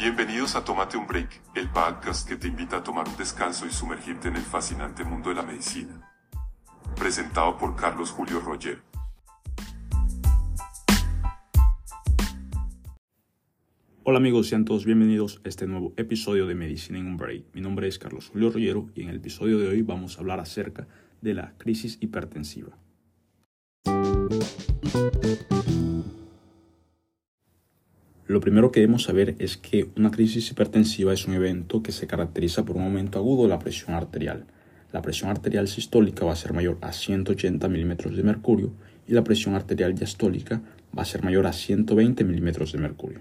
Bienvenidos a Tómate un Break, el podcast que te invita a tomar un descanso y sumergirte en el fascinante mundo de la medicina. Presentado por Carlos Julio Roger. Hola amigos, sean todos bienvenidos a este nuevo episodio de Medicina en un Break. Mi nombre es Carlos Julio Rollero y en el episodio de hoy vamos a hablar acerca de la crisis hipertensiva. Lo primero que debemos saber es que una crisis hipertensiva es un evento que se caracteriza por un aumento agudo de la presión arterial. La presión arterial sistólica va a ser mayor a 180 milímetros de mercurio y la presión arterial diastólica va a ser mayor a 120 milímetros de mercurio.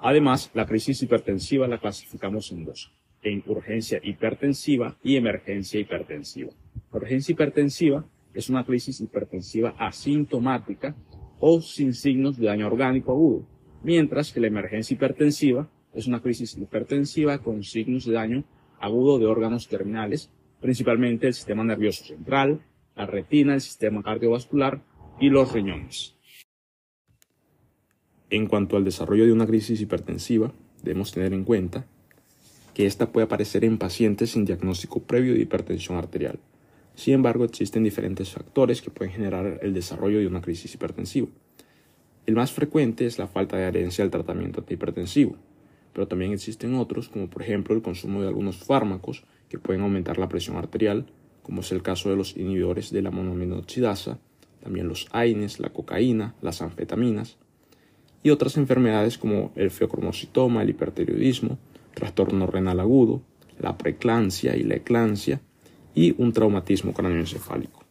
Además, la crisis hipertensiva la clasificamos en dos, en urgencia hipertensiva y emergencia hipertensiva. Urgencia hipertensiva es una crisis hipertensiva asintomática o sin signos de daño orgánico agudo, mientras que la emergencia hipertensiva es una crisis hipertensiva con signos de daño agudo de órganos terminales, principalmente el sistema nervioso central, la retina, el sistema cardiovascular y los riñones. En cuanto al desarrollo de una crisis hipertensiva, debemos tener en cuenta que esta puede aparecer en pacientes sin diagnóstico previo de hipertensión arterial. Sin embargo, existen diferentes factores que pueden generar el desarrollo de una crisis hipertensiva. El más frecuente es la falta de adherencia al tratamiento antihipertensivo, pero también existen otros, como por ejemplo el consumo de algunos fármacos que pueden aumentar la presión arterial, como es el caso de los inhibidores de la monoaminoxidasa, también los AINES, la cocaína, las anfetaminas, y otras enfermedades como el feocromocitoma, el hipertiroidismo, trastorno renal agudo, la preeclampsia y la eclampsia y un traumatismo craneoencefálico.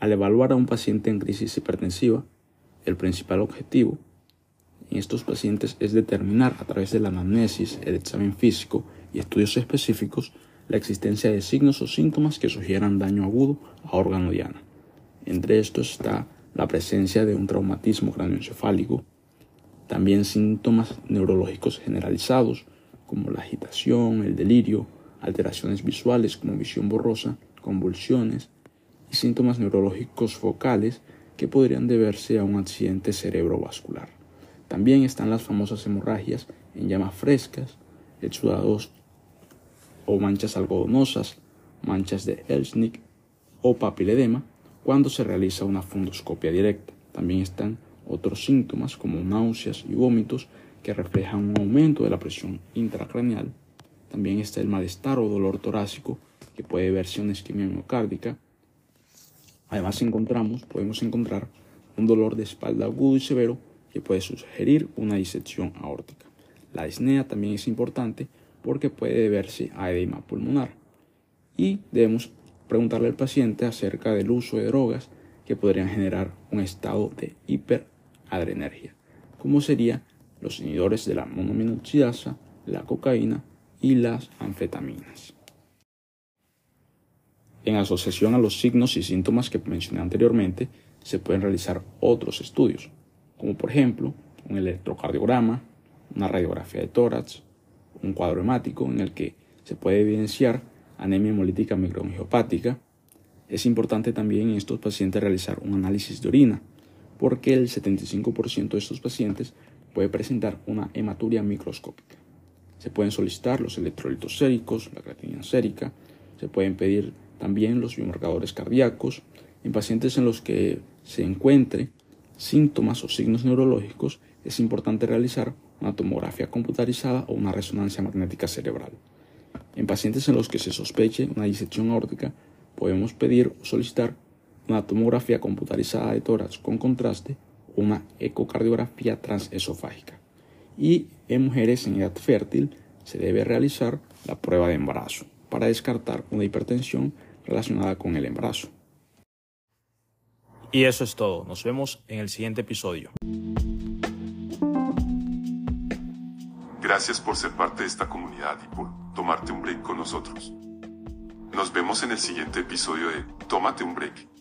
Al evaluar a un paciente en crisis hipertensiva, el principal objetivo en estos pacientes es determinar a través de la anamnesis, el examen físico y estudios específicos la existencia de signos o síntomas que sugieran daño agudo a órgano diana. Entre estos está la presencia de un traumatismo craneoencefálico, también síntomas neurológicos generalizados como la agitación, el delirio, alteraciones visuales como visión borrosa, convulsiones y síntomas neurológicos focales que podrían deberse a un accidente cerebrovascular. También están las famosas hemorragias en llamas frescas, exudados o manchas algodonosas, manchas de Elsnick o papiledema, cuando se realiza una fundoscopia directa. También están otros síntomas como náuseas y vómitos que reflejan un aumento de la presión intracraneal. También está el malestar o dolor torácico que puede verse una isquemia miocárdica. Además encontramos, podemos encontrar un dolor de espalda agudo y severo que puede sugerir una disección aórtica. La disnea también es importante porque puede deberse a edema pulmonar. Y debemos preguntarle al paciente acerca del uso de drogas que podrían generar un estado de hiperadrenergia, como serían los inhibidores de la monoaminoxidasa, la cocaína y las anfetaminas. En asociación a los signos y síntomas que mencioné anteriormente, se pueden realizar otros estudios, como por ejemplo un electrocardiograma, una radiografía de tórax, un cuadro hemático en el que se puede evidenciar anemia hemolítica microangiopática, es importante también en estos pacientes realizar un análisis de orina, porque el 75% de estos pacientes puede presentar una hematuria microscópica. Se pueden solicitar los electrolitos séricos, la creatinina sérica, se pueden pedir también los biomarcadores cardíacos en pacientes en los que se encuentre síntomas o signos neurológicos, es importante realizar una tomografía computarizada o una resonancia magnética cerebral. En pacientes en los que se sospeche una disección aórtica, podemos pedir o solicitar una tomografía computarizada de tórax con contraste o una ecocardiografía transesofágica. Y en mujeres en edad fértil se debe realizar la prueba de embarazo para descartar una hipertensión relacionada con el embarazo. Y eso es todo. Nos vemos en el siguiente episodio. Gracias por ser parte de esta comunidad y por tomarte un break con nosotros. Nos vemos en el siguiente episodio de Tómate un break.